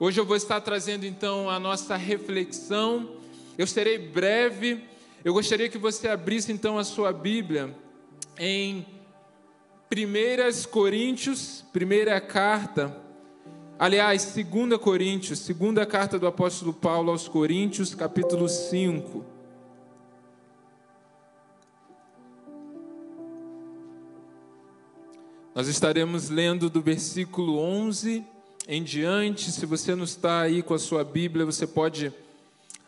Hoje eu vou estar trazendo então a nossa reflexão. Eu serei breve. Eu gostaria que você abrisse então a sua Bíblia em 1 Coríntios, primeira carta, aliás, 2 Coríntios, segunda carta do apóstolo Paulo aos Coríntios, capítulo 5. Nós estaremos lendo do versículo 11 em diante. Se você não está aí com a sua Bíblia, você pode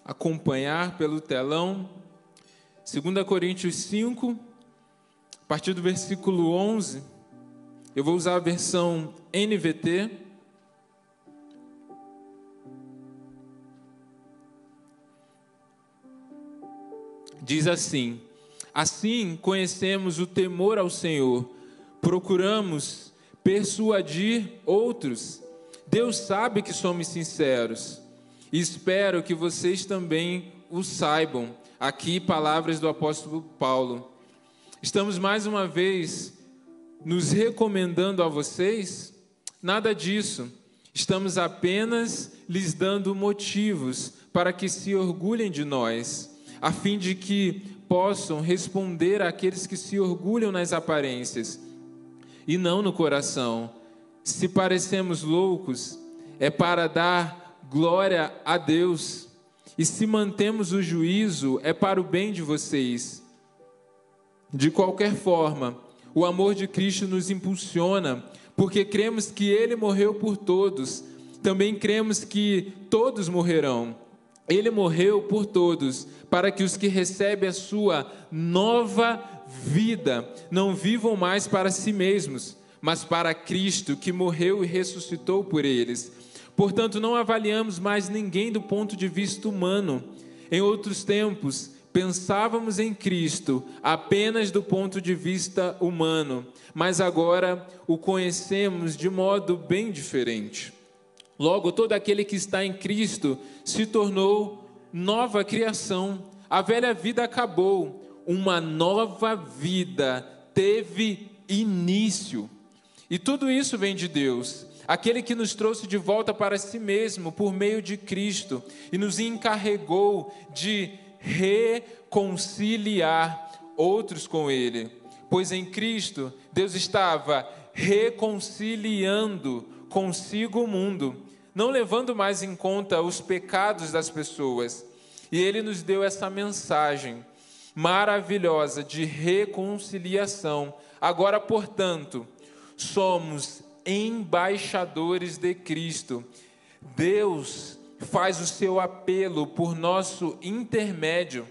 acompanhar pelo telão. 2 Coríntios 5, a partir do versículo 11. Eu vou usar a versão NVT. Diz assim: Assim conhecemos o temor ao Senhor, procuramos persuadir outros Deus sabe que somos sinceros e espero que vocês também o saibam. Aqui, palavras do apóstolo Paulo. Estamos mais uma vez nos recomendando a vocês? Nada disso. Estamos apenas lhes dando motivos para que se orgulhem de nós, a fim de que possam responder àqueles que se orgulham nas aparências e não no coração se parecemos loucos, é para dar glória a Deus. E se mantemos o juízo, é para o bem de vocês. De qualquer forma, o amor de Cristo nos impulsiona, porque cremos que Ele morreu por todos. Também cremos que todos morrerão. Ele morreu por todos, para que os que recebem a sua nova vida não vivam mais para si mesmos mas para Cristo que morreu e ressuscitou por eles. Portanto, não avaliamos mais ninguém do ponto de vista humano. Em outros tempos, pensávamos em Cristo apenas do ponto de vista humano, mas agora o conhecemos de modo bem diferente. Logo, todo aquele que está em Cristo se tornou nova criação. A velha vida acabou, uma nova vida teve início. E tudo isso vem de Deus, aquele que nos trouxe de volta para si mesmo por meio de Cristo e nos encarregou de reconciliar outros com Ele. Pois em Cristo, Deus estava reconciliando consigo o mundo, não levando mais em conta os pecados das pessoas. E Ele nos deu essa mensagem maravilhosa de reconciliação. Agora, portanto, somos embaixadores de Cristo. Deus faz o seu apelo por nosso intermédio.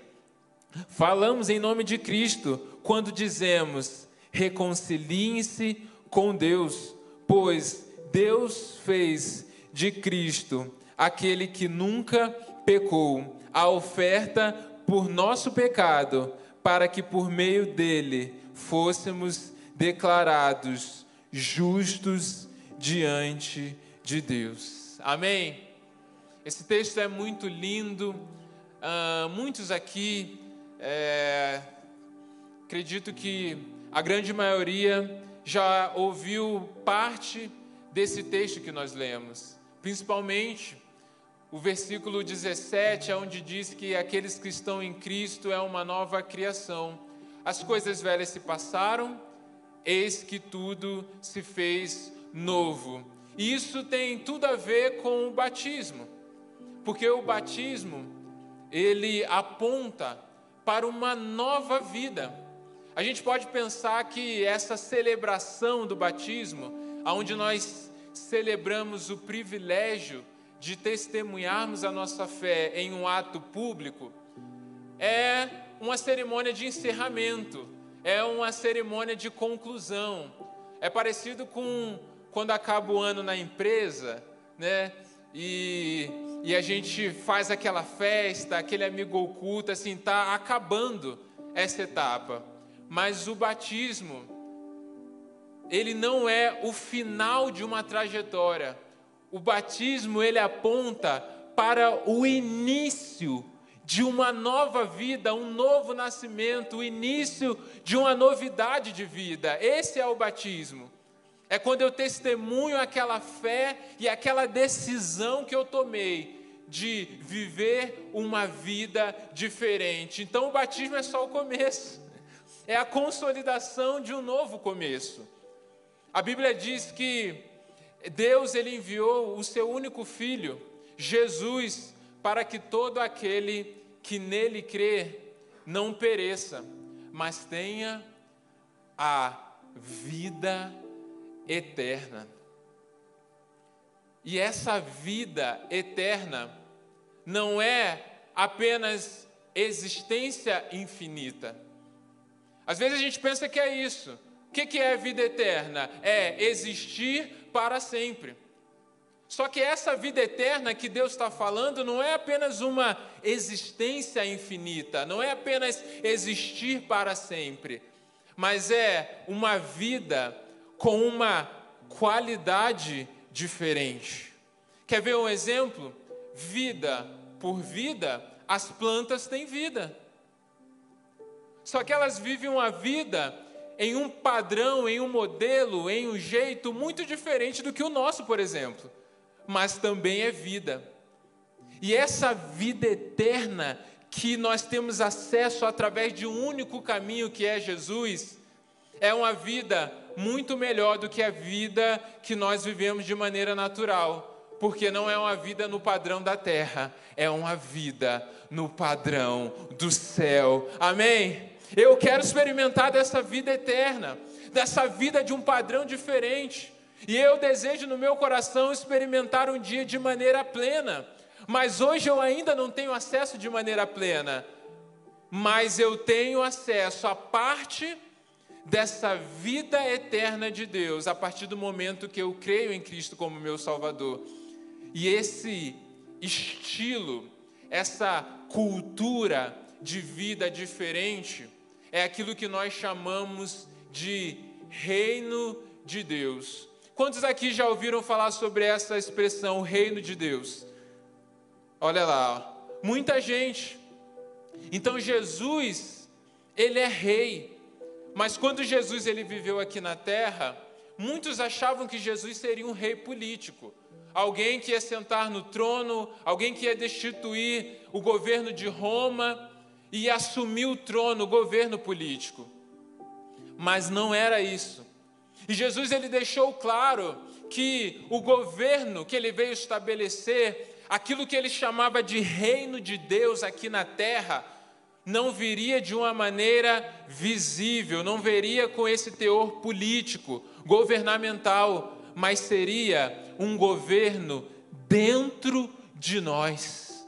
Falamos em nome de Cristo quando dizemos: reconciliem-se com Deus, pois Deus fez de Cristo aquele que nunca pecou, a oferta por nosso pecado, para que por meio dele fôssemos declarados justos diante de Deus. Amém? Esse texto é muito lindo. Uh, muitos aqui, é, acredito que a grande maioria já ouviu parte desse texto que nós lemos, principalmente o versículo 17, onde diz que aqueles que estão em Cristo é uma nova criação. As coisas velhas se passaram, eis que tudo se fez novo. E isso tem tudo a ver com o batismo, porque o batismo ele aponta para uma nova vida. A gente pode pensar que essa celebração do batismo, onde nós celebramos o privilégio de testemunharmos a nossa fé em um ato público, é uma cerimônia de encerramento, é uma cerimônia de conclusão. É parecido com quando acaba o ano na empresa, né? E, e a gente faz aquela festa, aquele amigo oculto, assim, tá acabando essa etapa. Mas o batismo, ele não é o final de uma trajetória. O batismo, ele aponta para o início de uma nova vida, um novo nascimento, o início de uma novidade de vida. Esse é o batismo. É quando eu testemunho aquela fé e aquela decisão que eu tomei de viver uma vida diferente. Então o batismo é só o começo. É a consolidação de um novo começo. A Bíblia diz que Deus ele enviou o seu único filho, Jesus, para que todo aquele que nele crê não pereça, mas tenha a vida eterna. E essa vida eterna não é apenas existência infinita. Às vezes a gente pensa que é isso. O que é vida eterna? É existir para sempre. Só que essa vida eterna que Deus está falando não é apenas uma existência infinita, não é apenas existir para sempre, mas é uma vida com uma qualidade diferente. Quer ver um exemplo? Vida por vida, as plantas têm vida. Só que elas vivem uma vida em um padrão, em um modelo, em um jeito muito diferente do que o nosso, por exemplo mas também é vida. E essa vida eterna que nós temos acesso através de um único caminho que é Jesus, é uma vida muito melhor do que a vida que nós vivemos de maneira natural, porque não é uma vida no padrão da terra, é uma vida no padrão do céu. Amém? Eu quero experimentar dessa vida eterna, dessa vida de um padrão diferente. E eu desejo no meu coração experimentar um dia de maneira plena. Mas hoje eu ainda não tenho acesso de maneira plena. Mas eu tenho acesso a parte dessa vida eterna de Deus a partir do momento que eu creio em Cristo como meu Salvador. E esse estilo, essa cultura de vida diferente, é aquilo que nós chamamos de reino de Deus. Quantos aqui já ouviram falar sobre essa expressão, reino de Deus? Olha lá, muita gente. Então Jesus, ele é rei. Mas quando Jesus ele viveu aqui na terra, muitos achavam que Jesus seria um rei político, alguém que ia sentar no trono, alguém que ia destituir o governo de Roma e assumir o trono, o governo político. Mas não era isso. E Jesus ele deixou claro que o governo que ele veio estabelecer, aquilo que ele chamava de reino de Deus aqui na terra, não viria de uma maneira visível, não viria com esse teor político, governamental, mas seria um governo dentro de nós.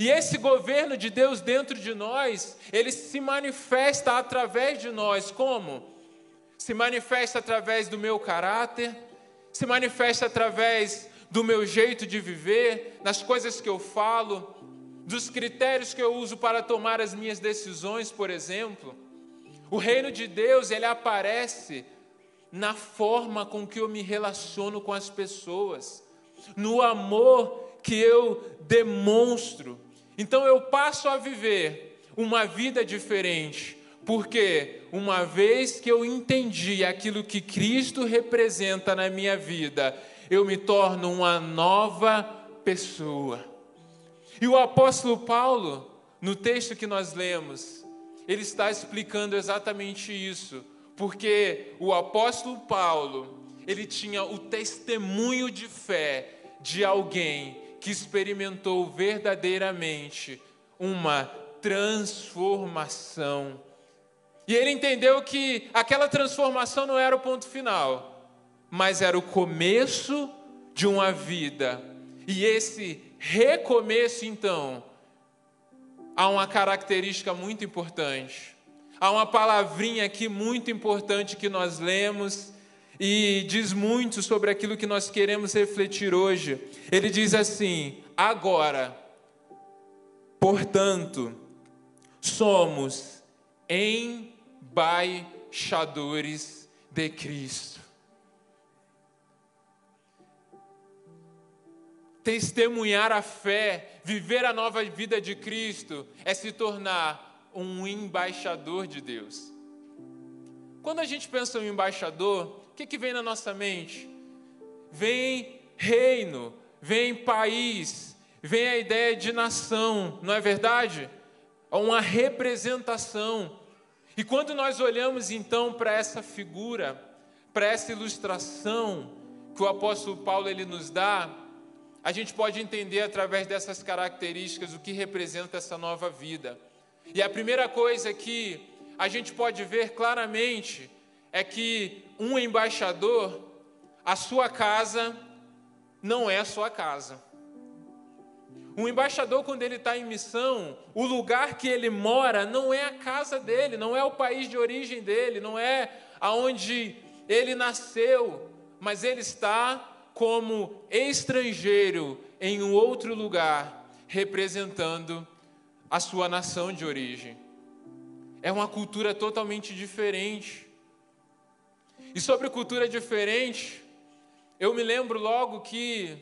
E esse governo de Deus dentro de nós, ele se manifesta através de nós, como? Se manifesta através do meu caráter, se manifesta através do meu jeito de viver, das coisas que eu falo, dos critérios que eu uso para tomar as minhas decisões, por exemplo. O reino de Deus, ele aparece na forma com que eu me relaciono com as pessoas, no amor que eu demonstro. Então eu passo a viver uma vida diferente, porque uma vez que eu entendi aquilo que Cristo representa na minha vida, eu me torno uma nova pessoa. E o apóstolo Paulo, no texto que nós lemos, ele está explicando exatamente isso, porque o apóstolo Paulo, ele tinha o testemunho de fé de alguém que experimentou verdadeiramente uma transformação e ele entendeu que aquela transformação não era o ponto final, mas era o começo de uma vida. E esse recomeço, então, há uma característica muito importante. Há uma palavrinha aqui muito importante que nós lemos e diz muito sobre aquilo que nós queremos refletir hoje. Ele diz assim: agora, portanto, somos em embaixadores de Cristo. Testemunhar a fé, viver a nova vida de Cristo, é se tornar um embaixador de Deus. Quando a gente pensa em embaixador, o que, que vem na nossa mente? Vem reino, vem país, vem a ideia de nação, não é verdade? É uma representação. E quando nós olhamos então para essa figura, para essa ilustração que o apóstolo Paulo ele nos dá, a gente pode entender através dessas características o que representa essa nova vida. E a primeira coisa que a gente pode ver claramente é que um embaixador, a sua casa não é a sua casa. Um embaixador, quando ele está em missão, o lugar que ele mora não é a casa dele, não é o país de origem dele, não é aonde ele nasceu, mas ele está como estrangeiro em um outro lugar, representando a sua nação de origem. É uma cultura totalmente diferente. E sobre cultura diferente, eu me lembro logo que,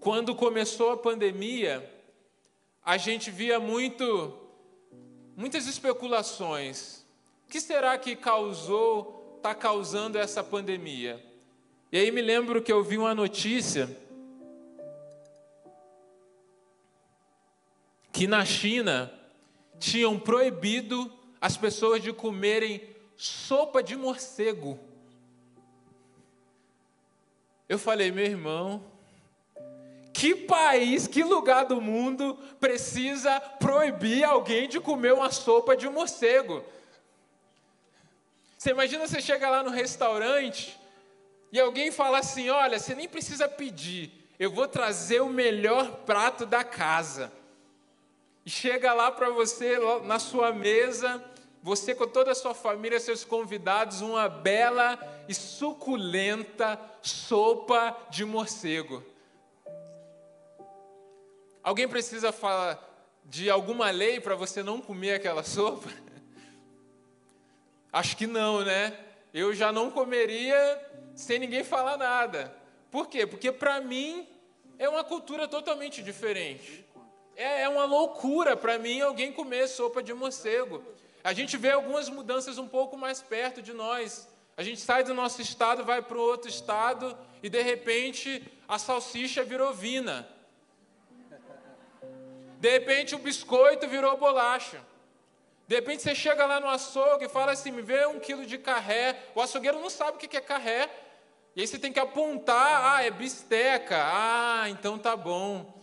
quando começou a pandemia, a gente via muito, muitas especulações. O que será que causou, está causando essa pandemia? E aí me lembro que eu vi uma notícia que na China tinham proibido as pessoas de comerem sopa de morcego. Eu falei, meu irmão, que país, que lugar do mundo precisa proibir alguém de comer uma sopa de morcego? Você imagina você chega lá no restaurante e alguém fala assim: olha, você nem precisa pedir, eu vou trazer o melhor prato da casa. E chega lá para você, na sua mesa, você com toda a sua família, seus convidados, uma bela e suculenta sopa de morcego. Alguém precisa falar de alguma lei para você não comer aquela sopa? Acho que não, né? Eu já não comeria sem ninguém falar nada. Por quê? Porque para mim é uma cultura totalmente diferente. É, é uma loucura para mim alguém comer sopa de morcego. A gente vê algumas mudanças um pouco mais perto de nós. A gente sai do nosso estado, vai para o outro estado e de repente a salsicha virou vina. De repente o biscoito virou bolacha. De repente você chega lá no açougue e fala assim: me vê um quilo de carré. O açougueiro não sabe o que é carré. E aí você tem que apontar, ah, é bisteca. Ah, então tá bom.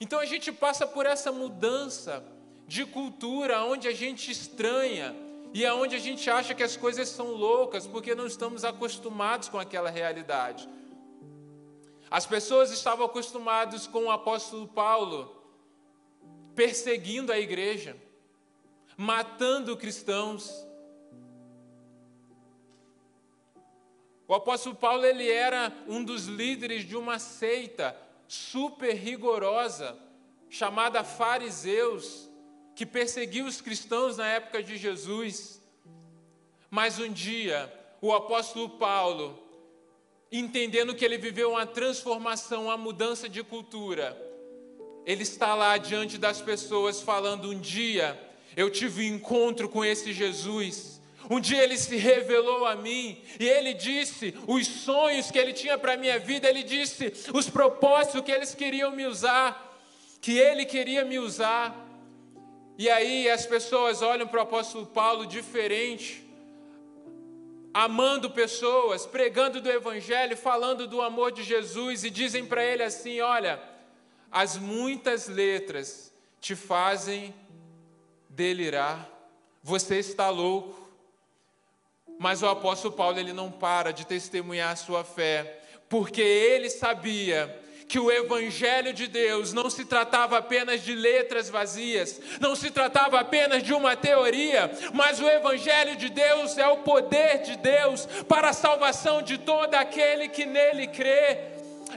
Então a gente passa por essa mudança de cultura onde a gente estranha e aonde a gente acha que as coisas são loucas porque não estamos acostumados com aquela realidade. As pessoas estavam acostumadas com o apóstolo Paulo perseguindo a igreja, matando cristãos, O apóstolo Paulo ele era um dos líderes de uma seita super rigorosa chamada fariseus, que perseguiu os cristãos na época de Jesus. Mas um dia, o apóstolo Paulo, entendendo que ele viveu uma transformação, uma mudança de cultura, ele está lá diante das pessoas falando: Um dia eu tive um encontro com esse Jesus um dia ele se revelou a mim e ele disse os sonhos que ele tinha para a minha vida, ele disse os propósitos que eles queriam me usar, que ele queria me usar. E aí as pessoas olham para o apóstolo Paulo diferente, amando pessoas, pregando do evangelho, falando do amor de Jesus e dizem para ele assim: "Olha, as muitas letras te fazem delirar. Você está louco. Mas o apóstolo Paulo ele não para de testemunhar a sua fé, porque ele sabia que o Evangelho de Deus não se tratava apenas de letras vazias, não se tratava apenas de uma teoria, mas o Evangelho de Deus é o poder de Deus para a salvação de todo aquele que nele crê.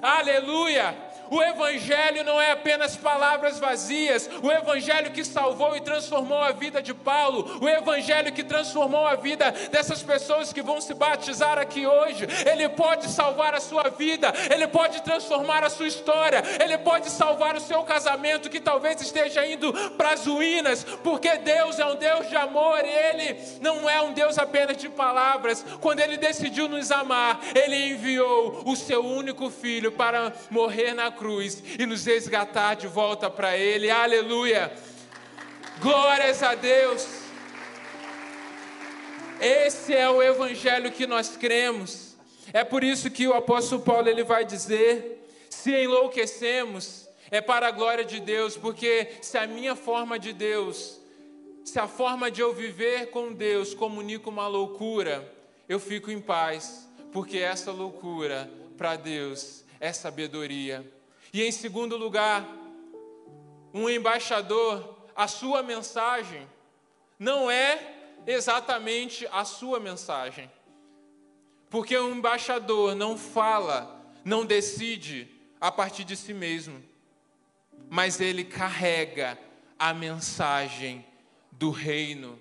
Aleluia! O Evangelho não é apenas palavras vazias, o Evangelho que salvou e transformou a vida de Paulo, o Evangelho que transformou a vida dessas pessoas que vão se batizar aqui hoje, ele pode salvar a sua vida, ele pode transformar a sua história, ele pode salvar o seu casamento que talvez esteja indo para as ruínas, porque Deus é um Deus de amor. E ele não é um Deus apenas de palavras. Quando ele decidiu nos amar, ele enviou o seu único filho para morrer na cruz e nos resgatar de volta para Ele. Aleluia! Glórias a Deus! Esse é o evangelho que nós cremos. É por isso que o apóstolo Paulo ele vai dizer: se enlouquecemos, é para a glória de Deus, porque se a minha forma de Deus, se a forma de eu viver com Deus comunica uma loucura, eu fico em paz, porque essa loucura para Deus é sabedoria. E em segundo lugar, um embaixador, a sua mensagem não é exatamente a sua mensagem. Porque um embaixador não fala, não decide a partir de si mesmo, mas ele carrega a mensagem do reino.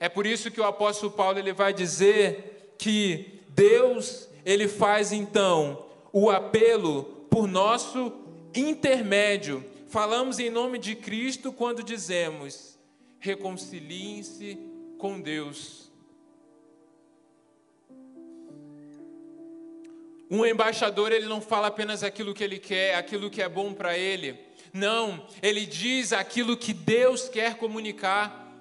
É por isso que o apóstolo Paulo ele vai dizer que Deus ele faz então o apelo por nosso intermédio. Falamos em nome de Cristo quando dizemos: reconciliem-se com Deus. Um embaixador, ele não fala apenas aquilo que ele quer, aquilo que é bom para ele. Não, ele diz aquilo que Deus quer comunicar.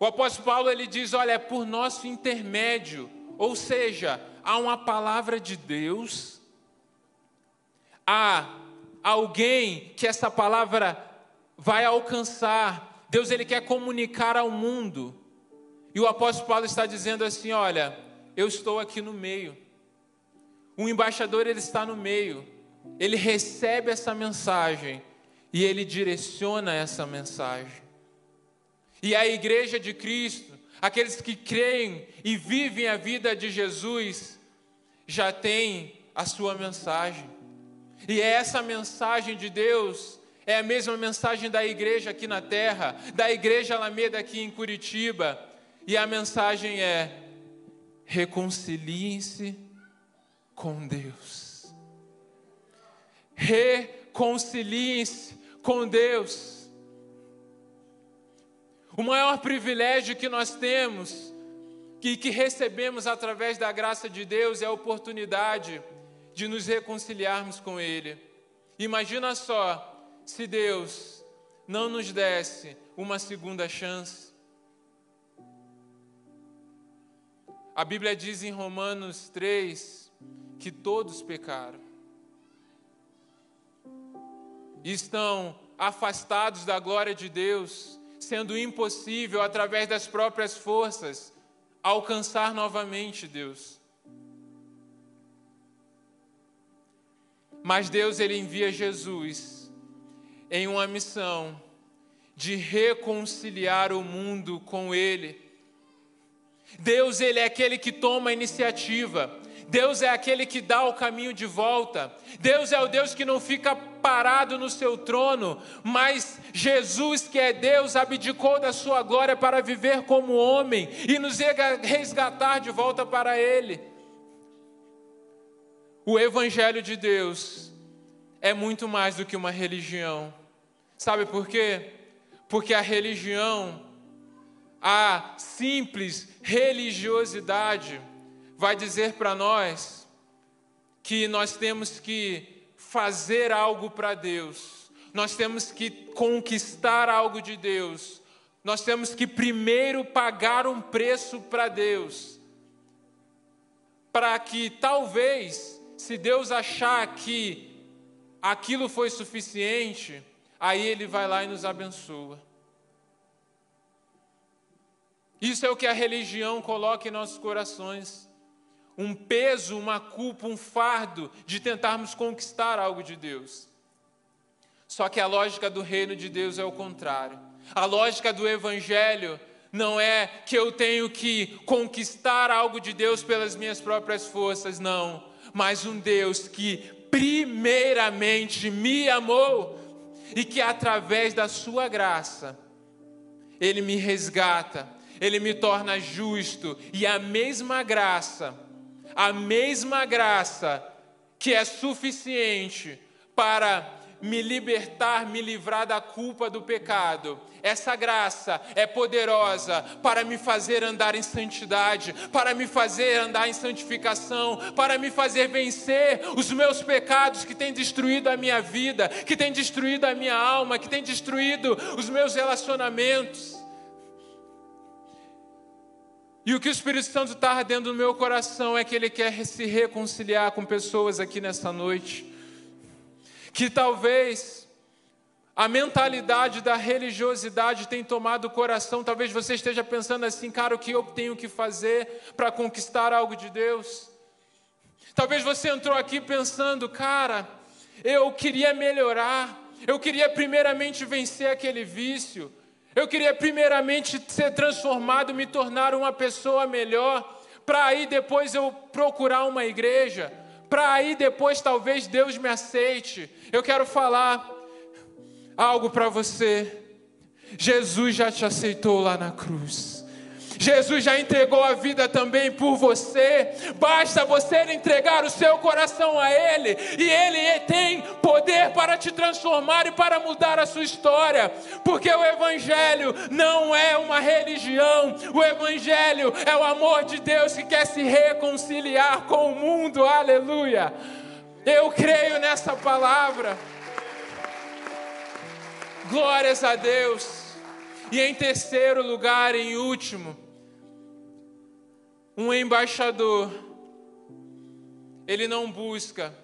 O apóstolo Paulo ele diz: olha, é por nosso intermédio, ou seja, há uma palavra de Deus a alguém que essa palavra vai alcançar. Deus ele quer comunicar ao mundo. E o apóstolo Paulo está dizendo assim, olha, eu estou aqui no meio. O embaixador ele está no meio. Ele recebe essa mensagem e ele direciona essa mensagem. E a igreja de Cristo, aqueles que creem e vivem a vida de Jesus, já tem a sua mensagem. E é essa mensagem de Deus é a mesma mensagem da igreja aqui na terra, da igreja Alameda aqui em Curitiba. E a mensagem é: reconciliem-se com Deus. Reconciliem-se com Deus. O maior privilégio que nós temos, que, que recebemos através da graça de Deus, é a oportunidade de nos reconciliarmos com Ele. Imagina só se Deus não nos desse uma segunda chance. A Bíblia diz em Romanos 3 que todos pecaram e estão afastados da glória de Deus, sendo impossível, através das próprias forças, alcançar novamente Deus. Mas Deus ele envia Jesus em uma missão de reconciliar o mundo com ele. Deus ele é aquele que toma a iniciativa. Deus é aquele que dá o caminho de volta. Deus é o Deus que não fica parado no seu trono, mas Jesus, que é Deus, abdicou da sua glória para viver como homem e nos resgatar de volta para ele. O Evangelho de Deus é muito mais do que uma religião. Sabe por quê? Porque a religião, a simples religiosidade, vai dizer para nós que nós temos que fazer algo para Deus, nós temos que conquistar algo de Deus, nós temos que primeiro pagar um preço para Deus, para que talvez se Deus achar que aquilo foi suficiente, aí Ele vai lá e nos abençoa. Isso é o que a religião coloca em nossos corações. Um peso, uma culpa, um fardo de tentarmos conquistar algo de Deus. Só que a lógica do reino de Deus é o contrário. A lógica do evangelho não é que eu tenho que conquistar algo de Deus pelas minhas próprias forças, não mas um Deus que primeiramente me amou e que através da sua graça ele me resgata, ele me torna justo e a mesma graça, a mesma graça que é suficiente para me libertar, me livrar da culpa do pecado. Essa graça é poderosa para me fazer andar em santidade, para me fazer andar em santificação, para me fazer vencer os meus pecados que têm destruído a minha vida, que têm destruído a minha alma, que têm destruído os meus relacionamentos. E o que o Espírito Santo está ardendo no meu coração é que ele quer se reconciliar com pessoas aqui nessa noite que talvez a mentalidade da religiosidade tenha tomado o coração. Talvez você esteja pensando assim, cara, o que eu tenho que fazer para conquistar algo de Deus? Talvez você entrou aqui pensando, cara, eu queria melhorar, eu queria primeiramente vencer aquele vício, eu queria primeiramente ser transformado, me tornar uma pessoa melhor, para aí depois eu procurar uma igreja para aí depois talvez Deus me aceite. Eu quero falar algo para você. Jesus já te aceitou lá na cruz. Jesus já entregou a vida também por você. Basta você entregar o seu coração a Ele, e Ele tem poder para te transformar e para mudar a sua história. Porque o Evangelho não é uma religião, o Evangelho é o amor de Deus que quer se reconciliar com o mundo. Aleluia. Eu creio nessa palavra. Glórias a Deus. E em terceiro lugar, em último, um embaixador, ele não busca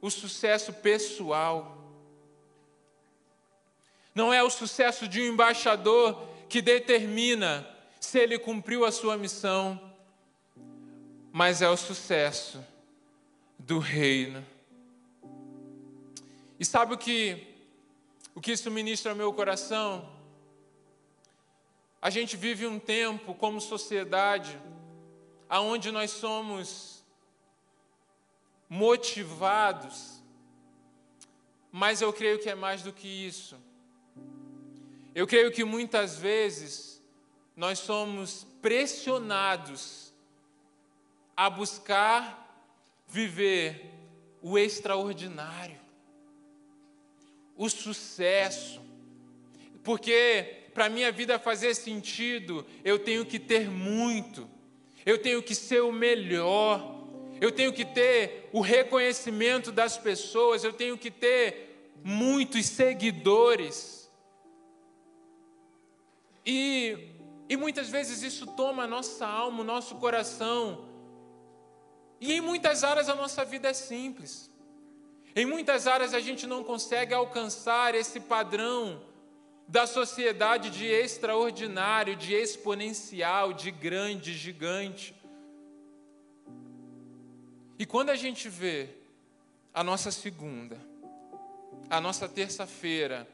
o sucesso pessoal. Não é o sucesso de um embaixador que determina se ele cumpriu a sua missão, mas é o sucesso do reino. E sabe o que o que isso ministra ao meu coração? A gente vive um tempo como sociedade aonde nós somos motivados, mas eu creio que é mais do que isso. Eu creio que muitas vezes nós somos pressionados a buscar viver o extraordinário, o sucesso, porque para minha vida fazer sentido, eu tenho que ter muito eu tenho que ser o melhor, eu tenho que ter o reconhecimento das pessoas, eu tenho que ter muitos seguidores. E, e muitas vezes isso toma a nossa alma, o nosso coração. E em muitas áreas a nossa vida é simples. Em muitas áreas a gente não consegue alcançar esse padrão da sociedade de extraordinário, de exponencial, de grande, gigante. E quando a gente vê a nossa segunda, a nossa terça-feira,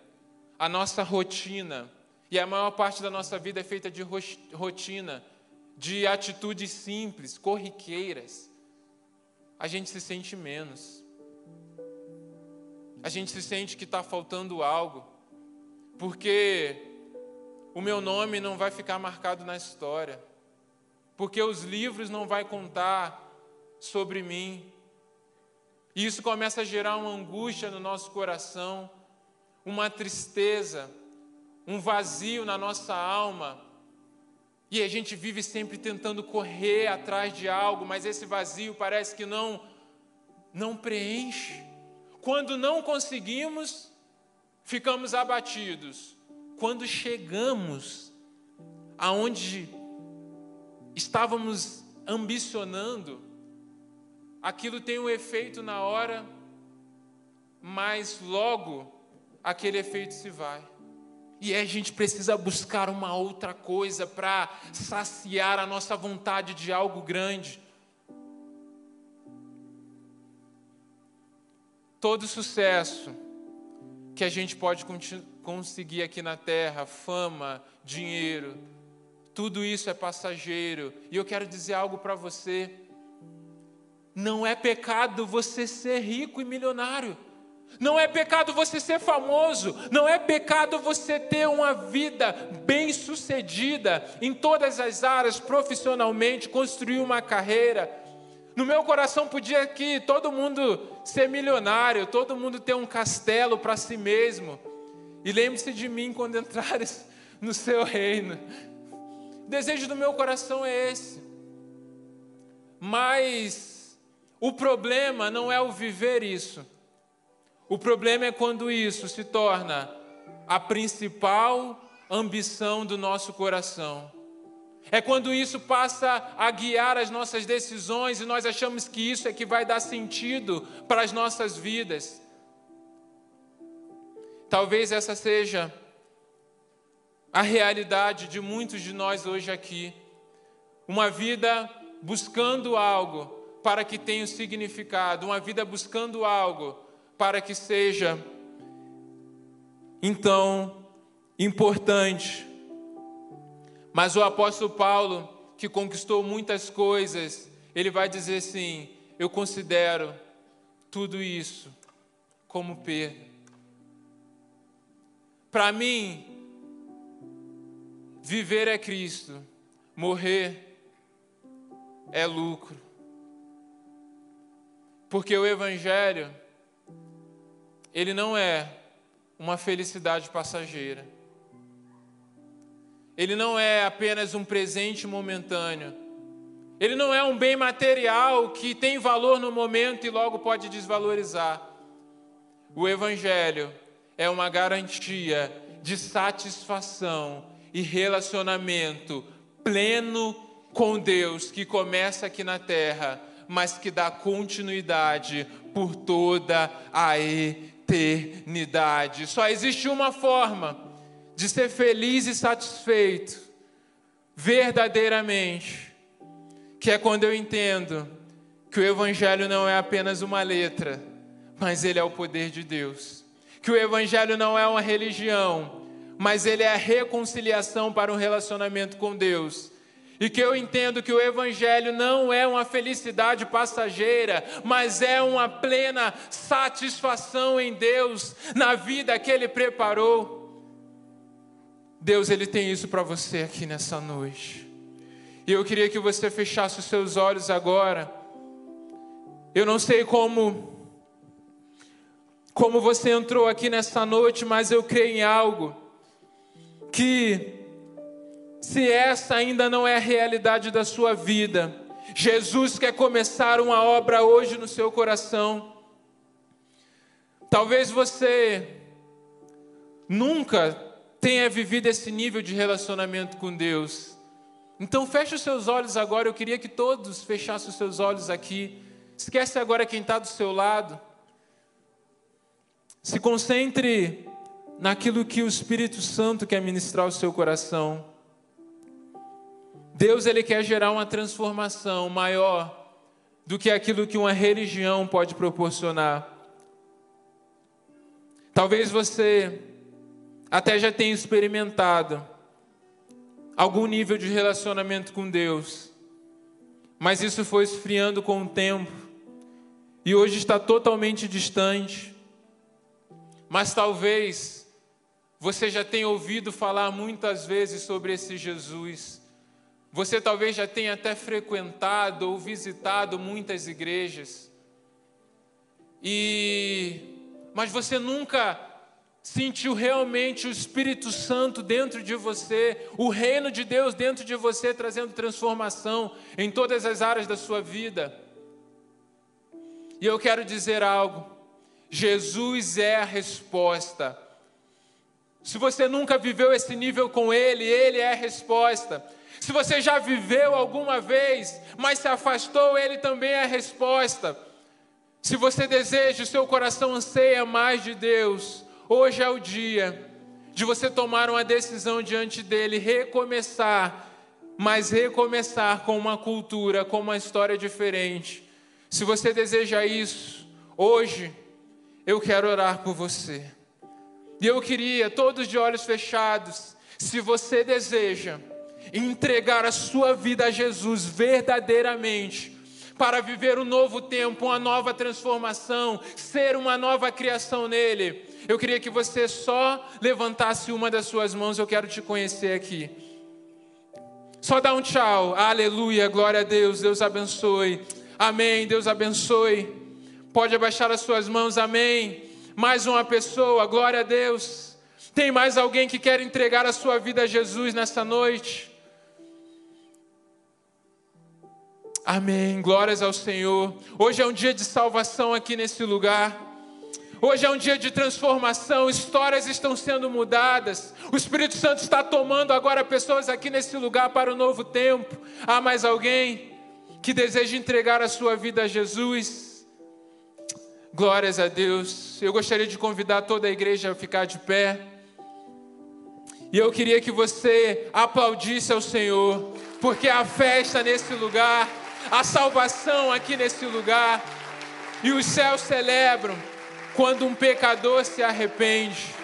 a nossa rotina, e a maior parte da nossa vida é feita de rotina, de atitudes simples, corriqueiras, a gente se sente menos. A gente se sente que está faltando algo porque o meu nome não vai ficar marcado na história, porque os livros não vai contar sobre mim. E isso começa a gerar uma angústia no nosso coração, uma tristeza, um vazio na nossa alma. E a gente vive sempre tentando correr atrás de algo, mas esse vazio parece que não não preenche. Quando não conseguimos, ficamos abatidos. Quando chegamos aonde estávamos ambicionando, aquilo tem um efeito na hora, mas logo aquele efeito se vai. E a gente precisa buscar uma outra coisa para saciar a nossa vontade de algo grande. Todo sucesso que a gente pode conseguir aqui na terra, fama, dinheiro, tudo isso é passageiro. E eu quero dizer algo para você. Não é pecado você ser rico e milionário. Não é pecado você ser famoso, não é pecado você ter uma vida bem-sucedida em todas as áreas, profissionalmente, construir uma carreira. No meu coração podia aqui todo mundo ser milionário, todo mundo ter um castelo para si mesmo. E lembre-se de mim quando entrares no seu reino. O desejo do meu coração é esse. Mas o problema não é o viver isso. O problema é quando isso se torna a principal ambição do nosso coração. É quando isso passa a guiar as nossas decisões e nós achamos que isso é que vai dar sentido para as nossas vidas. Talvez essa seja a realidade de muitos de nós hoje aqui. Uma vida buscando algo para que tenha um significado, uma vida buscando algo para que seja então importante. Mas o apóstolo Paulo, que conquistou muitas coisas, ele vai dizer assim: Eu considero tudo isso como perda. Para mim, viver é Cristo, morrer é lucro. Porque o Evangelho, ele não é uma felicidade passageira. Ele não é apenas um presente momentâneo. Ele não é um bem material que tem valor no momento e logo pode desvalorizar. O Evangelho é uma garantia de satisfação e relacionamento pleno com Deus que começa aqui na terra, mas que dá continuidade por toda a eternidade. Só existe uma forma de ser feliz e satisfeito verdadeiramente, que é quando eu entendo que o Evangelho não é apenas uma letra, mas ele é o poder de Deus. Que o Evangelho não é uma religião, mas ele é a reconciliação para um relacionamento com Deus. E que eu entendo que o Evangelho não é uma felicidade passageira, mas é uma plena satisfação em Deus, na vida que Ele preparou. Deus, Ele tem isso para você aqui nessa noite. E eu queria que você fechasse os seus olhos agora. Eu não sei como como você entrou aqui nessa noite, mas eu creio em algo que se essa ainda não é a realidade da sua vida, Jesus quer começar uma obra hoje no seu coração. Talvez você nunca tenha vivido esse nível de relacionamento com Deus. Então feche os seus olhos agora. Eu queria que todos fechassem os seus olhos aqui. Esquece agora quem está do seu lado. Se concentre naquilo que o Espírito Santo quer ministrar ao seu coração. Deus ele quer gerar uma transformação maior do que aquilo que uma religião pode proporcionar. Talvez você até já tenha experimentado algum nível de relacionamento com Deus, mas isso foi esfriando com o tempo e hoje está totalmente distante. Mas talvez você já tem ouvido falar muitas vezes sobre esse Jesus. Você talvez já tenha até frequentado ou visitado muitas igrejas. E mas você nunca sentiu realmente o Espírito Santo dentro de você, o reino de Deus dentro de você trazendo transformação em todas as áreas da sua vida. E eu quero dizer algo. Jesus é a resposta se você nunca viveu esse nível com Ele, Ele é a resposta. Se você já viveu alguma vez, mas se afastou, Ele também é a resposta. Se você deseja, o seu coração anseia mais de Deus, hoje é o dia de você tomar uma decisão diante dele, recomeçar, mas recomeçar com uma cultura, com uma história diferente. Se você deseja isso, hoje eu quero orar por você. E eu queria, todos de olhos fechados, se você deseja entregar a sua vida a Jesus verdadeiramente, para viver um novo tempo, uma nova transformação, ser uma nova criação nele. Eu queria que você só levantasse uma das suas mãos, eu quero te conhecer aqui. Só dá um tchau. Aleluia, glória a Deus. Deus abençoe. Amém. Deus abençoe. Pode abaixar as suas mãos. Amém. Mais uma pessoa. Glória a Deus. Tem mais alguém que quer entregar a sua vida a Jesus nessa noite? Amém. Glórias ao Senhor. Hoje é um dia de salvação aqui nesse lugar. Hoje é um dia de transformação, histórias estão sendo mudadas. O Espírito Santo está tomando agora pessoas aqui nesse lugar para o novo tempo. Há mais alguém que deseja entregar a sua vida a Jesus? Glórias a Deus. Eu gostaria de convidar toda a igreja a ficar de pé. E eu queria que você aplaudisse ao Senhor, porque a festa nesse lugar, a salvação aqui nesse lugar, e os céus celebram quando um pecador se arrepende.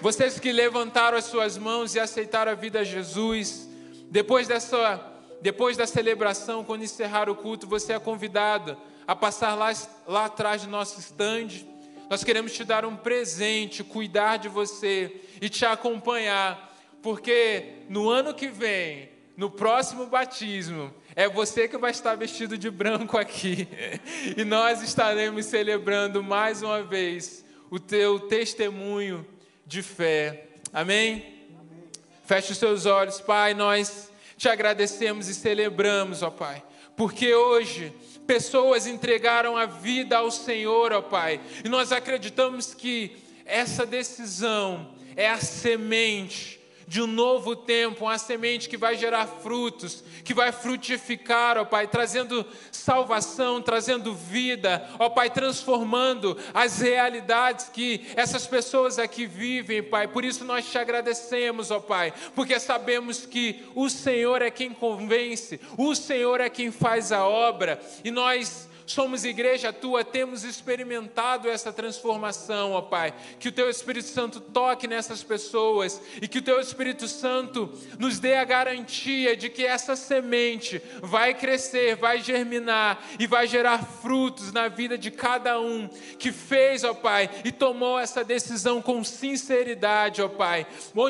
Vocês que levantaram as suas mãos e aceitaram a vida a Jesus, depois dessa depois da celebração, quando encerrar o culto, você é convidado a passar lá, lá atrás do nosso estande. Nós queremos te dar um presente, cuidar de você e te acompanhar, porque no ano que vem, no próximo batismo, é você que vai estar vestido de branco aqui. E nós estaremos celebrando mais uma vez o teu testemunho de fé. Amém? Feche os seus olhos, Pai. Nós te agradecemos e celebramos, ó Pai, porque hoje pessoas entregaram a vida ao Senhor, ó Pai, e nós acreditamos que essa decisão é a semente de um novo tempo, uma semente que vai gerar frutos, que vai frutificar, ó Pai, trazendo salvação, trazendo vida, ó Pai, transformando as realidades que essas pessoas aqui vivem, Pai. Por isso nós te agradecemos, ó Pai, porque sabemos que o Senhor é quem convence, o Senhor é quem faz a obra, e nós somos igreja tua, temos experimentado essa transformação, ó Pai. Que o teu Espírito Santo toque nessas pessoas e que o teu Espírito Santo nos dê a garantia de que essa semente vai crescer, vai germinar e vai gerar frutos na vida de cada um que fez, ó Pai, e tomou essa decisão com sinceridade, ó Pai.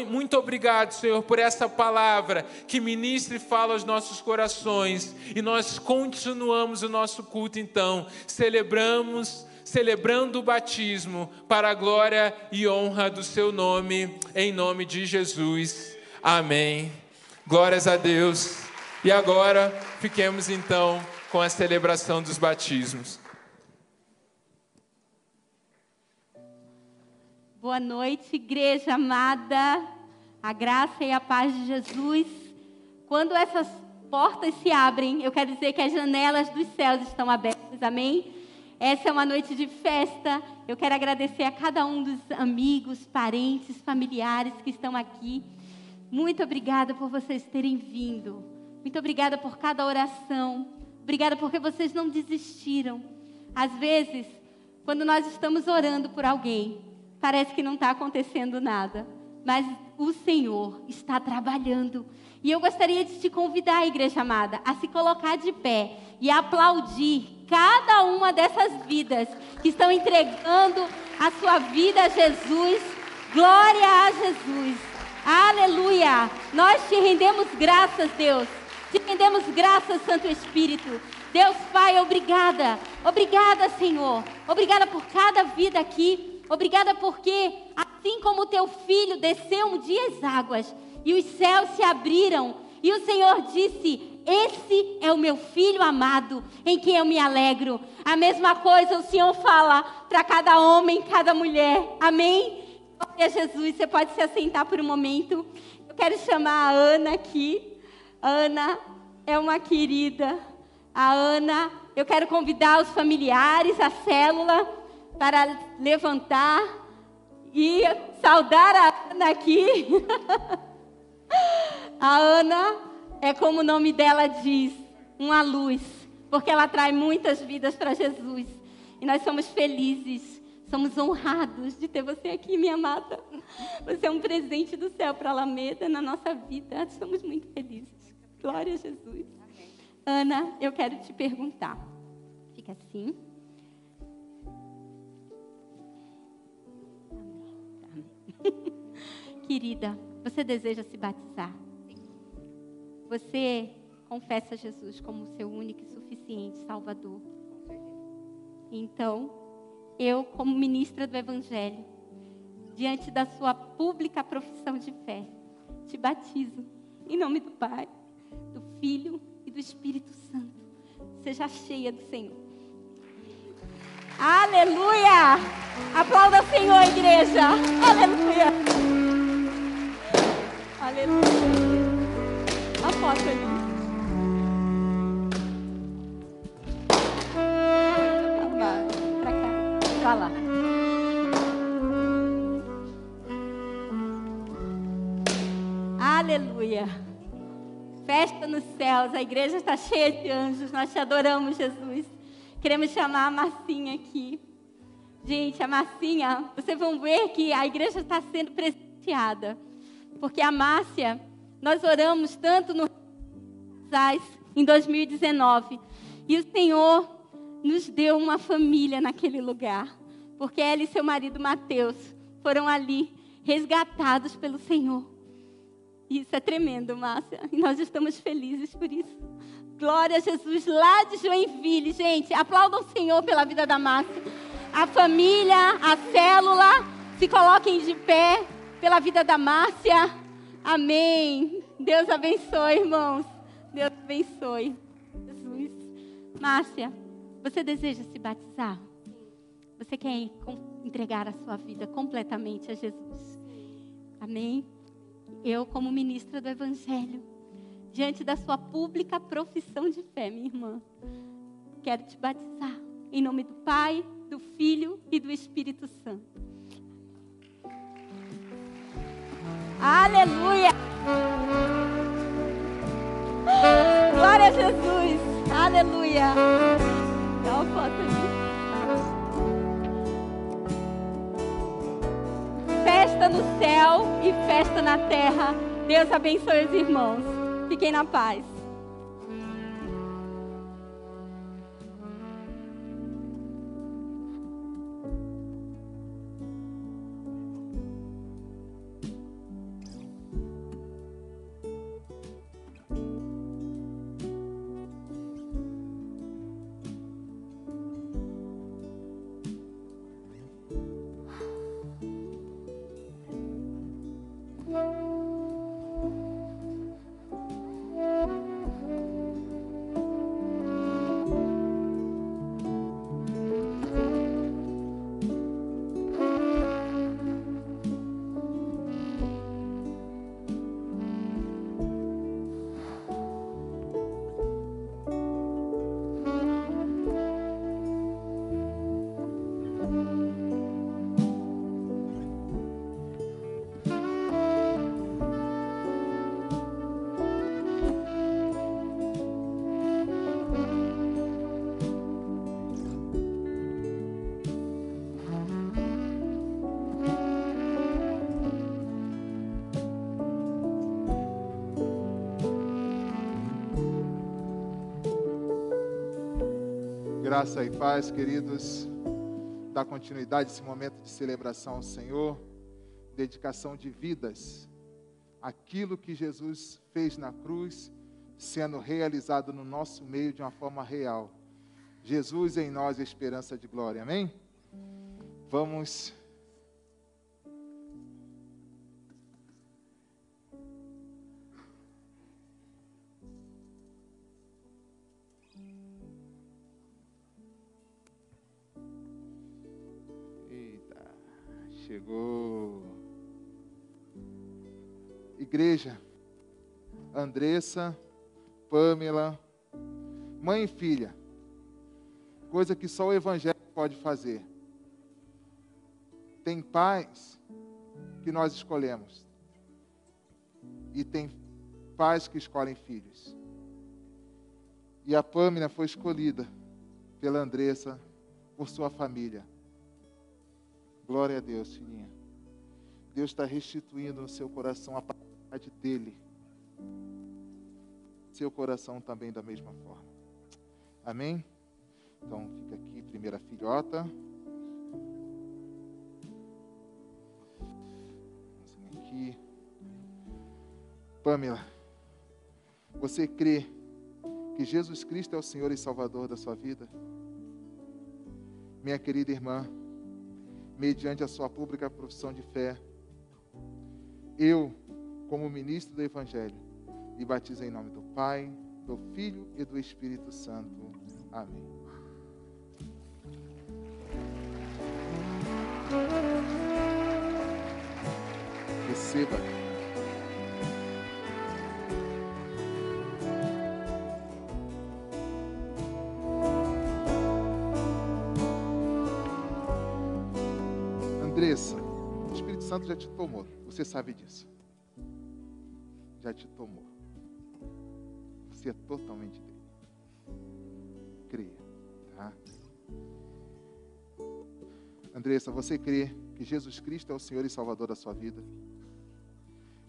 Muito obrigado, Senhor, por essa palavra que ministra e fala aos nossos corações e nós continuamos o nosso culto em então celebramos, celebrando o batismo para a glória e honra do seu nome, em nome de Jesus. Amém. Glórias a Deus. E agora fiquemos então com a celebração dos batismos. Boa noite, igreja amada. A graça e a paz de Jesus. Quando essas portas se abrem, eu quero dizer que as janelas dos céus estão abertas, amém? Essa é uma noite de festa. Eu quero agradecer a cada um dos amigos, parentes, familiares que estão aqui. Muito obrigada por vocês terem vindo. Muito obrigada por cada oração. Obrigada porque vocês não desistiram. Às vezes, quando nós estamos orando por alguém, parece que não está acontecendo nada. Mas o Senhor está trabalhando e eu gostaria de te convidar, igreja amada, a se colocar de pé e aplaudir cada uma dessas vidas que estão entregando a sua vida a Jesus. Glória a Jesus. Aleluia. Nós te rendemos graças, Deus. Te rendemos graças, Santo Espírito. Deus Pai, obrigada. Obrigada, Senhor. Obrigada por cada vida aqui. Obrigada porque, assim como teu filho desceu um dia as águas, e os céus se abriram, e o Senhor disse: Esse é o meu filho amado, em quem eu me alegro. A mesma coisa o Senhor fala para cada homem, cada mulher. Amém? Glória a Jesus. Você pode se assentar por um momento. Eu quero chamar a Ana aqui. Ana é uma querida. A Ana, eu quero convidar os familiares, a célula, para levantar e saudar a Ana aqui. A Ana é como o nome dela diz, uma luz, porque ela traz muitas vidas para Jesus. E nós somos felizes, somos honrados de ter você aqui, minha amada. Você é um presente do céu para a Alameda na nossa vida. Estamos muito felizes. Glória a Jesus. Ana, eu quero te perguntar. Fica assim. Querida, você deseja se batizar? Você confessa Jesus como seu único e suficiente Salvador? Então, eu, como ministra do Evangelho, diante da sua pública profissão de fé, te batizo em nome do Pai, do Filho e do Espírito Santo. Seja cheia do Senhor. Aleluia! Aplauda o Senhor, igreja. Aleluia. Aleluia. A foto ali. Pra cá. Pra lá. Aleluia. Festa nos céus, a igreja está cheia de anjos, nós te adoramos, Jesus. Queremos chamar a Marcinha aqui. Gente, a Marcinha, vocês vão ver que a igreja está sendo presenteada. Porque a Márcia, nós oramos tanto no em 2019. E o Senhor nos deu uma família naquele lugar. Porque ela e seu marido Mateus foram ali resgatados pelo Senhor. Isso é tremendo, Márcia. E nós estamos felizes por isso. Glória a Jesus, lá de Joinville. Gente, aplaudam o Senhor pela vida da Márcia. A família, a célula, se coloquem de pé pela vida da Márcia. Amém. Deus abençoe, irmãos. Deus abençoe. Jesus. Márcia, você deseja se batizar? Você quer entregar a sua vida completamente a Jesus? Amém? eu, como ministra do Evangelho, diante da sua pública profissão de fé, minha irmã, quero te batizar em nome do Pai, do Filho e do Espírito Santo. Aleluia! Glória a Jesus! Aleluia! Dá uma foto ali. festa no céu e festa na terra. Deus abençoe os irmãos. Fiquem na paz. Graça e paz, queridos. Dar continuidade a esse momento de celebração ao Senhor, dedicação de vidas. Aquilo que Jesus fez na cruz sendo realizado no nosso meio de uma forma real. Jesus em nós, esperança de glória. Amém? Vamos Igreja, Andressa, Pamela, mãe e filha, coisa que só o Evangelho pode fazer. Tem pais que nós escolhemos, e tem pais que escolhem filhos. E a Pamela foi escolhida pela Andressa por sua família. Glória a Deus, filhinha. Deus está restituindo no seu coração a paternidade dele. seu coração também da mesma forma. Amém? Então fica aqui, primeira filhota. Vamos aqui. Pamela, você crê que Jesus Cristo é o Senhor e Salvador da sua vida? Minha querida irmã, mediante a sua pública profissão de fé, eu, como ministro do Evangelho, lhe batizo em nome do Pai, do Filho e do Espírito Santo. Amém. Receba. Andressa, o Espírito Santo já te tomou. Você sabe disso. Já te tomou. Você é totalmente dele. Creia, tá? Andressa, você crê que Jesus Cristo é o Senhor e Salvador da sua vida?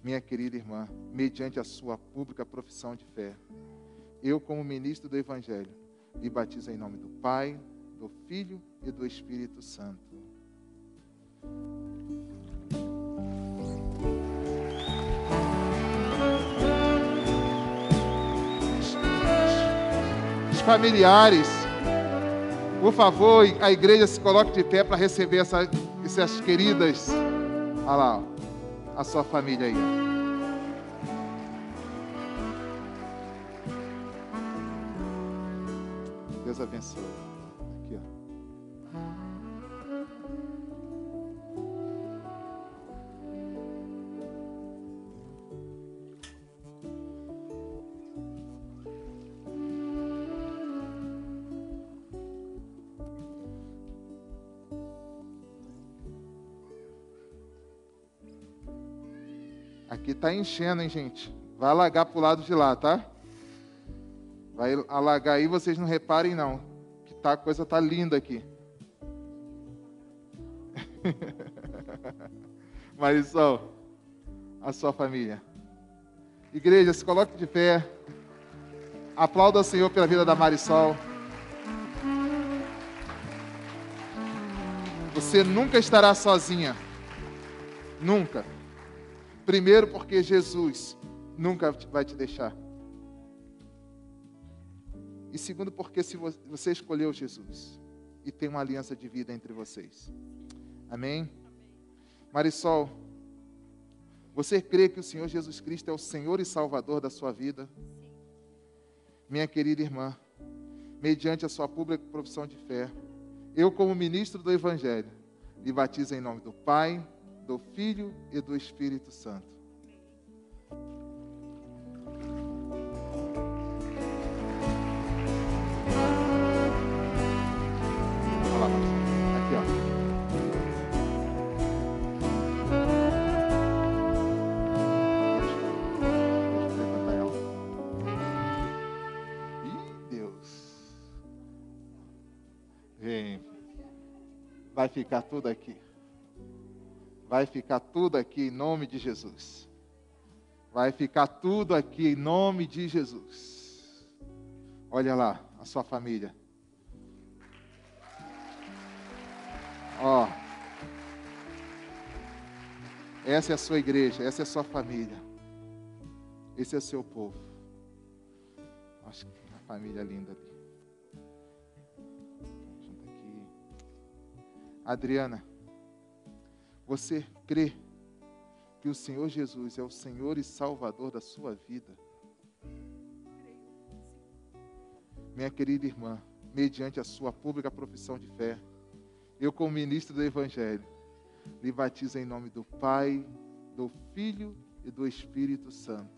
Minha querida irmã, mediante a sua pública profissão de fé, eu, como ministro do Evangelho, lhe batizo em nome do Pai, do Filho e do Espírito Santo. Familiares, por favor, a igreja se coloque de pé para receber essa, essas queridas. Olha lá, a sua família aí. Deus abençoe. Tá enchendo, hein, gente? Vai alagar pro lado de lá, tá? Vai alagar aí, vocês não reparem não, que tá a coisa tá linda aqui. Marisol, a sua família. Igreja, se coloque de pé. Aplauda o Senhor pela vida da Marisol. Você nunca estará sozinha. Nunca. Primeiro, porque Jesus nunca vai te deixar. E segundo, porque se você escolheu Jesus e tem uma aliança de vida entre vocês. Amém? Marisol, você crê que o Senhor Jesus Cristo é o Senhor e Salvador da sua vida? Minha querida irmã, mediante a sua pública profissão de fé, eu, como ministro do Evangelho, lhe batizo em nome do Pai, do Filho e do Espírito Santo. Olha. Aqui, ó. Deus. Vem. Vai ficar tudo aqui. Vai ficar tudo aqui em nome de Jesus. Vai ficar tudo aqui em nome de Jesus. Olha lá, a sua família. Ó. Essa é a sua igreja, essa é a sua família. Esse é o seu povo. Acho que a família linda ali. Adriana, você crê que o Senhor Jesus é o Senhor e Salvador da sua vida? Minha querida irmã, mediante a sua pública profissão de fé, eu, como ministro do Evangelho, lhe batizo em nome do Pai, do Filho e do Espírito Santo.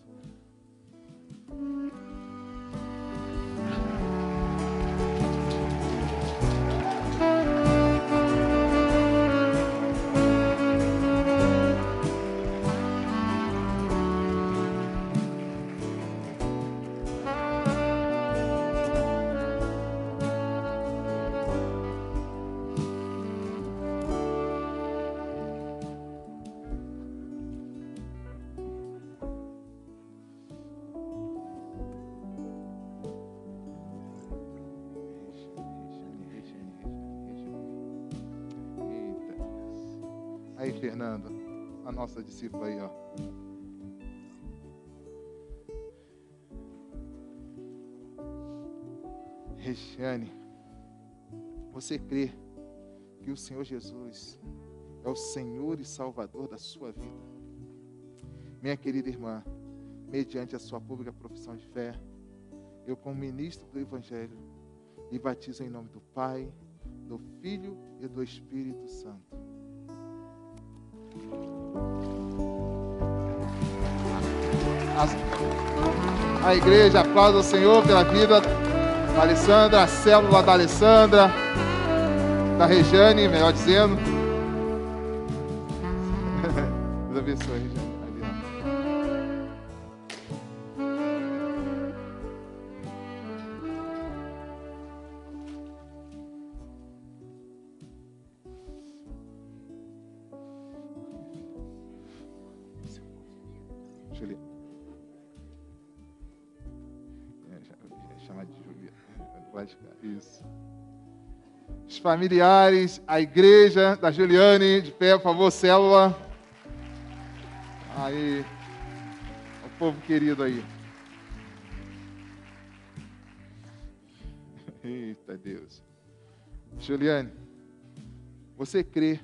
Fernando, a nossa discípula aí, ó. Regiane, você crê que o Senhor Jesus é o Senhor e Salvador da sua vida? Minha querida irmã, mediante a sua pública profissão de fé, eu, como ministro do Evangelho, lhe batizo em nome do Pai, do Filho e do Espírito Santo. A igreja aplauda o Senhor pela vida da Alessandra, a célula da Alessandra, da Regiane, melhor dizendo. Familiares, a igreja da Juliane, de pé, por favor, célula. Aí, o povo querido aí. Eita Deus. Juliane, você crê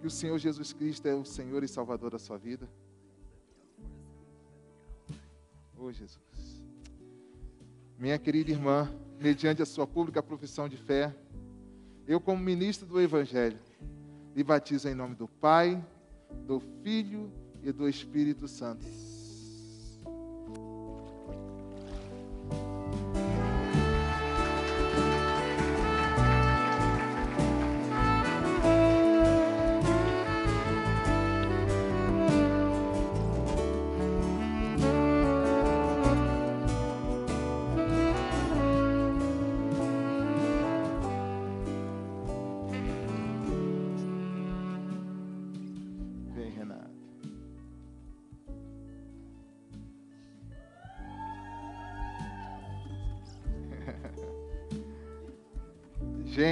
que o Senhor Jesus Cristo é o Senhor e Salvador da sua vida? Oh Jesus. Minha querida irmã, mediante a sua pública profissão de fé, eu, como ministro do Evangelho, lhe batizo em nome do Pai, do Filho e do Espírito Santo.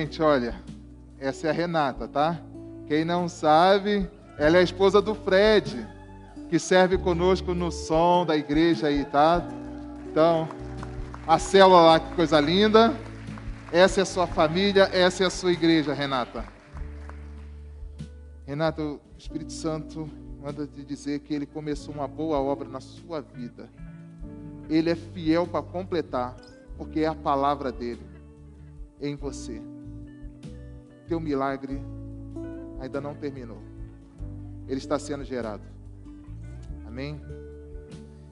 Gente, olha, essa é a Renata, tá? Quem não sabe, ela é a esposa do Fred, que serve conosco no som da igreja aí, tá? Então, a célula lá, que coisa linda. Essa é a sua família, essa é a sua igreja, Renata. Renata, o Espírito Santo manda te dizer que ele começou uma boa obra na sua vida. Ele é fiel para completar, porque é a palavra dele em você teu milagre ainda não terminou. Ele está sendo gerado. Amém?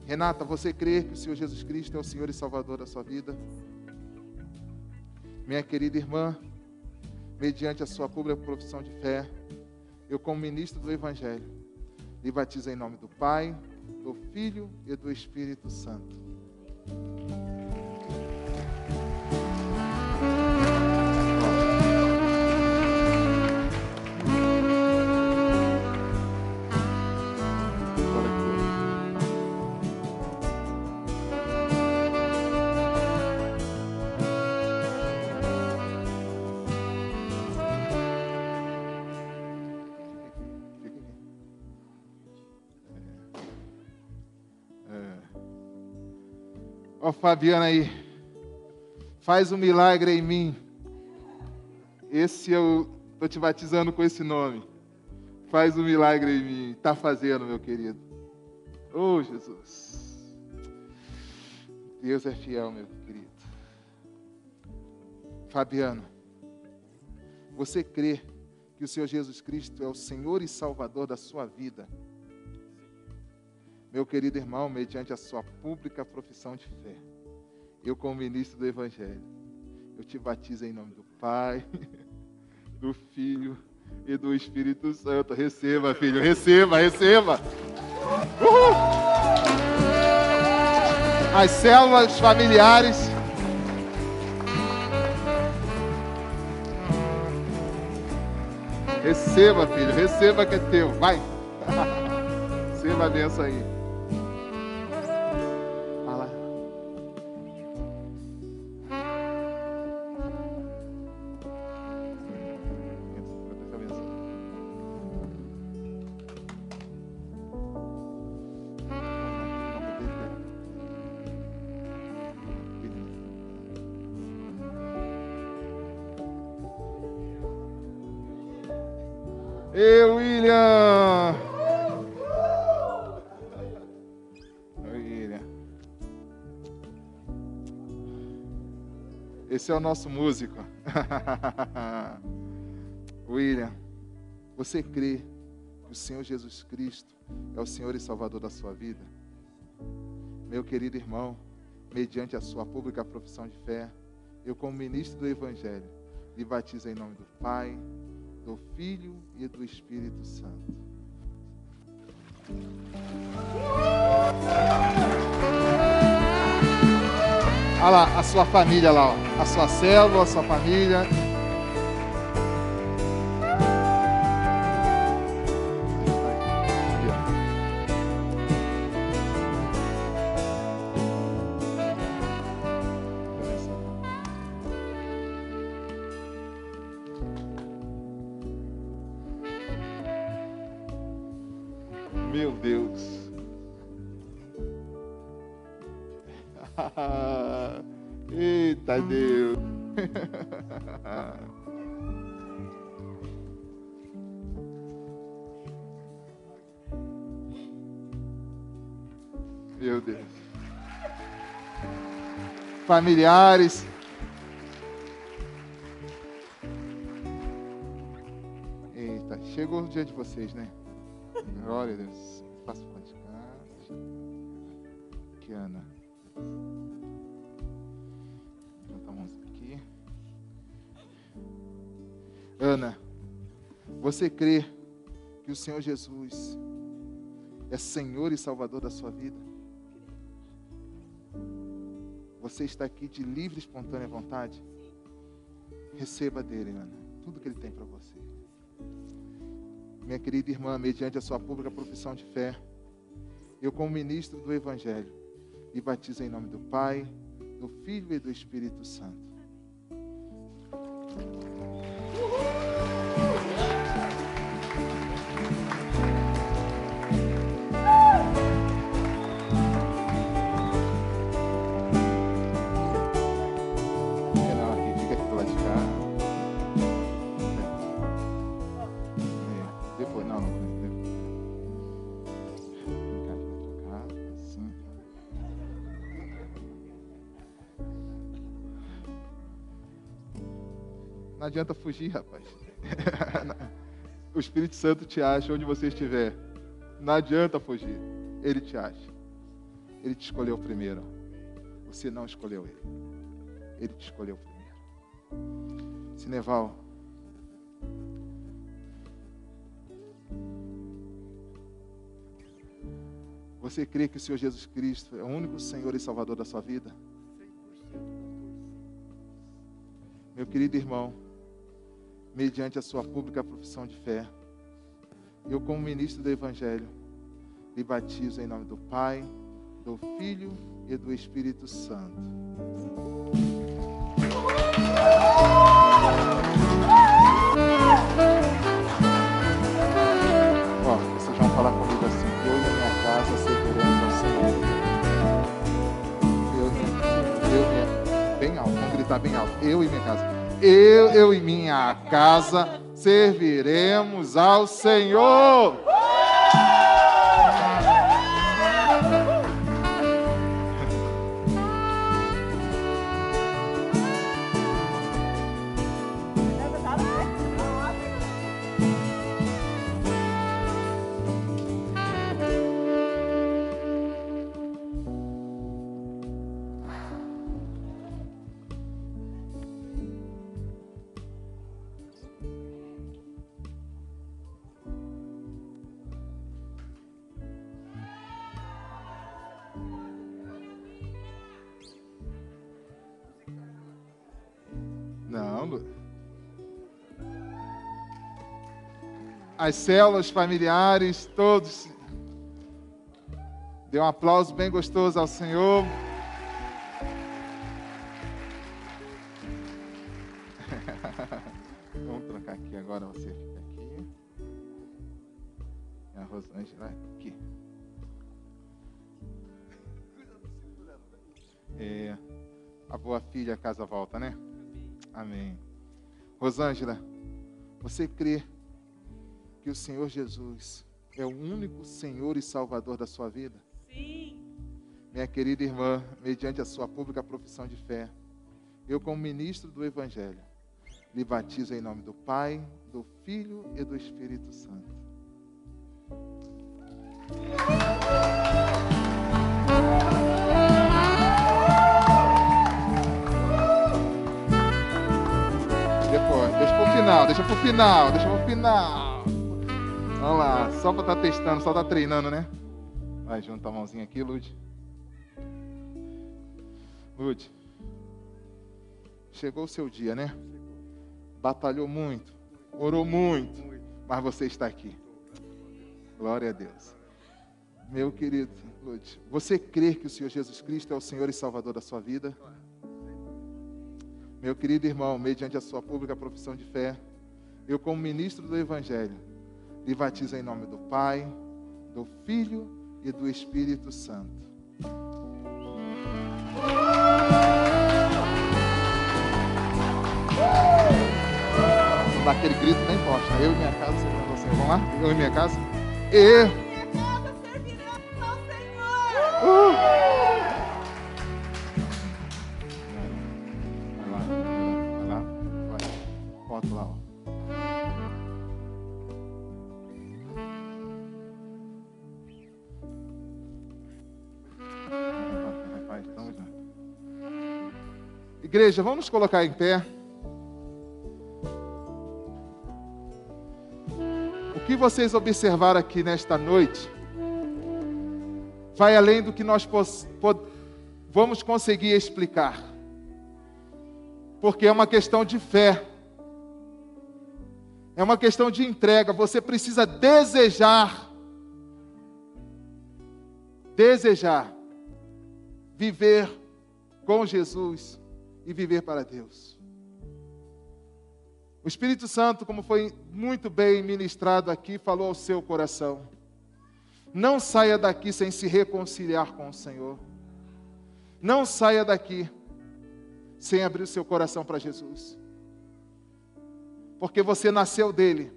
Renata, você crê que o Senhor Jesus Cristo é o Senhor e Salvador da sua vida? Minha querida irmã, mediante a sua pública profissão de fé, eu, como ministro do Evangelho, lhe batizo em nome do Pai, do Filho e do Espírito Santo. Ó, Fabiana aí, faz um milagre em mim. Esse eu estou te batizando com esse nome. Faz um milagre em mim. Está fazendo, meu querido. Oh, Jesus. Deus é fiel, meu querido. Fabiano, você crê que o Senhor Jesus Cristo é o Senhor e Salvador da sua vida? Meu querido irmão, mediante a sua pública profissão de fé, eu, como ministro do Evangelho, eu te batizo em nome do Pai, do Filho e do Espírito Santo. Receba, filho, receba, receba. Uhul. As células familiares. Receba, filho, receba que é teu. Vai. receba a benção aí. Esse é o nosso músico. William, você crê que o Senhor Jesus Cristo é o Senhor e Salvador da sua vida? Meu querido irmão, mediante a sua pública profissão de fé, eu, como ministro do Evangelho, lhe batizo em nome do Pai, do Filho e do Espírito Santo. Olha lá, a sua família lá, ó. a sua célula, a sua família. Familiares. Eita, chegou o dia de vocês, né? Glória a Deus. Faça o de cá. Aqui, Ana. Junta a mãozinha aqui. Ana, você crê que o Senhor Jesus é Senhor e Salvador da sua vida? Você está aqui de livre e espontânea vontade? Receba dele, Ana, tudo que ele tem para você minha querida irmã, mediante a sua pública profissão de fé, eu, como ministro do Evangelho, lhe batizo em nome do Pai, do Filho e do Espírito Santo. Adianta fugir, rapaz. O Espírito Santo te acha onde você estiver. Não adianta fugir. Ele te acha. Ele te escolheu primeiro. Você não escolheu ele. Ele te escolheu primeiro. Sineval. Você crê que o Senhor Jesus Cristo é o único Senhor e Salvador da sua vida? Meu querido irmão, mediante a sua pública profissão de fé, eu, como ministro do Evangelho, lhe batizo em nome do Pai, do Filho e do Espírito Santo. Vocês vão falar comigo assim: eu e minha casa serviremos ao Senhor. Eu e minha, bem alto, vamos gritar bem alto. Eu e minha casa. Eu, eu e minha casa serviremos ao Senhor. As células familiares, todos. Dê um aplauso bem gostoso ao Senhor. Vamos trocar aqui agora, você fica aqui. E a Rosângela aqui. É, a boa filha, a casa volta, né? Amém. Rosângela, você crê que o Senhor Jesus é o único Senhor e Salvador da sua vida? Sim. Minha querida irmã, mediante a sua pública profissão de fé, eu, como ministro do Evangelho, lhe batizo em nome do Pai, do Filho e do Espírito Santo. Depois, deixa pro final, deixa pro final, deixa pro final. Vamos lá, só para estar tá testando, só tá treinando, né? Vai, junta a mãozinha aqui, Lude. Lude. Chegou o seu dia, né? Batalhou muito, orou muito, mas você está aqui. Glória a Deus. Meu querido Lude, você crê que o Senhor Jesus Cristo é o Senhor e Salvador da sua vida? Meu querido irmão, mediante a sua pública profissão de fé, eu, como ministro do Evangelho, lhe batizo em nome do Pai, do Filho e do Espírito Santo. Não dá aquele grito nem posta. Eu e minha casa, você Vamos lá? Eu e minha casa? E Igreja, vamos nos colocar em pé. O que vocês observaram aqui nesta noite vai além do que nós vamos conseguir explicar. Porque é uma questão de fé. É uma questão de entrega. Você precisa desejar. Desejar viver com Jesus e viver para Deus. O Espírito Santo, como foi muito bem ministrado aqui, falou ao seu coração: não saia daqui sem se reconciliar com o Senhor. Não saia daqui sem abrir o seu coração para Jesus. Porque você nasceu dele.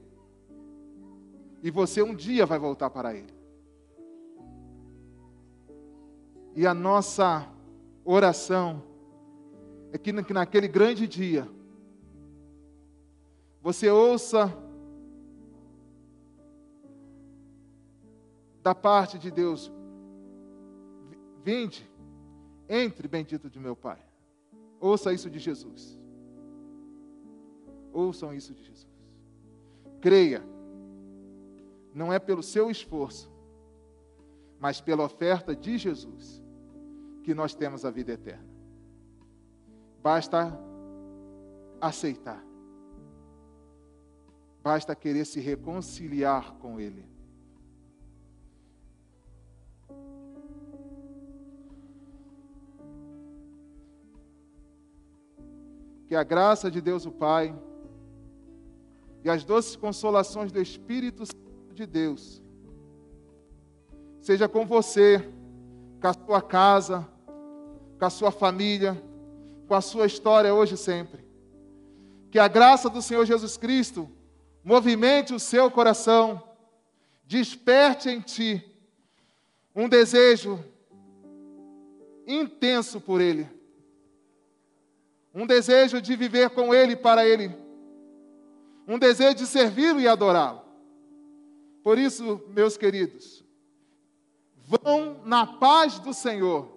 E você um dia vai voltar para ele. E a nossa oração é que naquele grande dia, você ouça da parte de Deus: Vinde, entre, bendito de meu Pai. Ouça isso de Jesus. Ouçam isso de Jesus. Creia, não é pelo seu esforço, mas pela oferta de Jesus, que nós temos a vida eterna. Basta aceitar. Basta querer se reconciliar com Ele. Que a graça de Deus o Pai e as doces consolações do Espírito Santo de Deus seja com você, com a sua casa, com a sua família com a sua história hoje e sempre. Que a graça do Senhor Jesus Cristo movimente o seu coração, desperte em ti um desejo intenso por Ele, um desejo de viver com Ele para Ele, um desejo de servi-lo e adorá-lo. Por isso, meus queridos, vão na paz do Senhor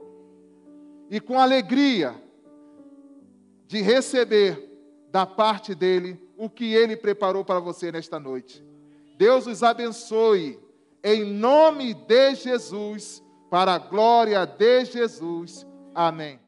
e com alegria de receber da parte dele o que ele preparou para você nesta noite. Deus os abençoe, em nome de Jesus, para a glória de Jesus. Amém.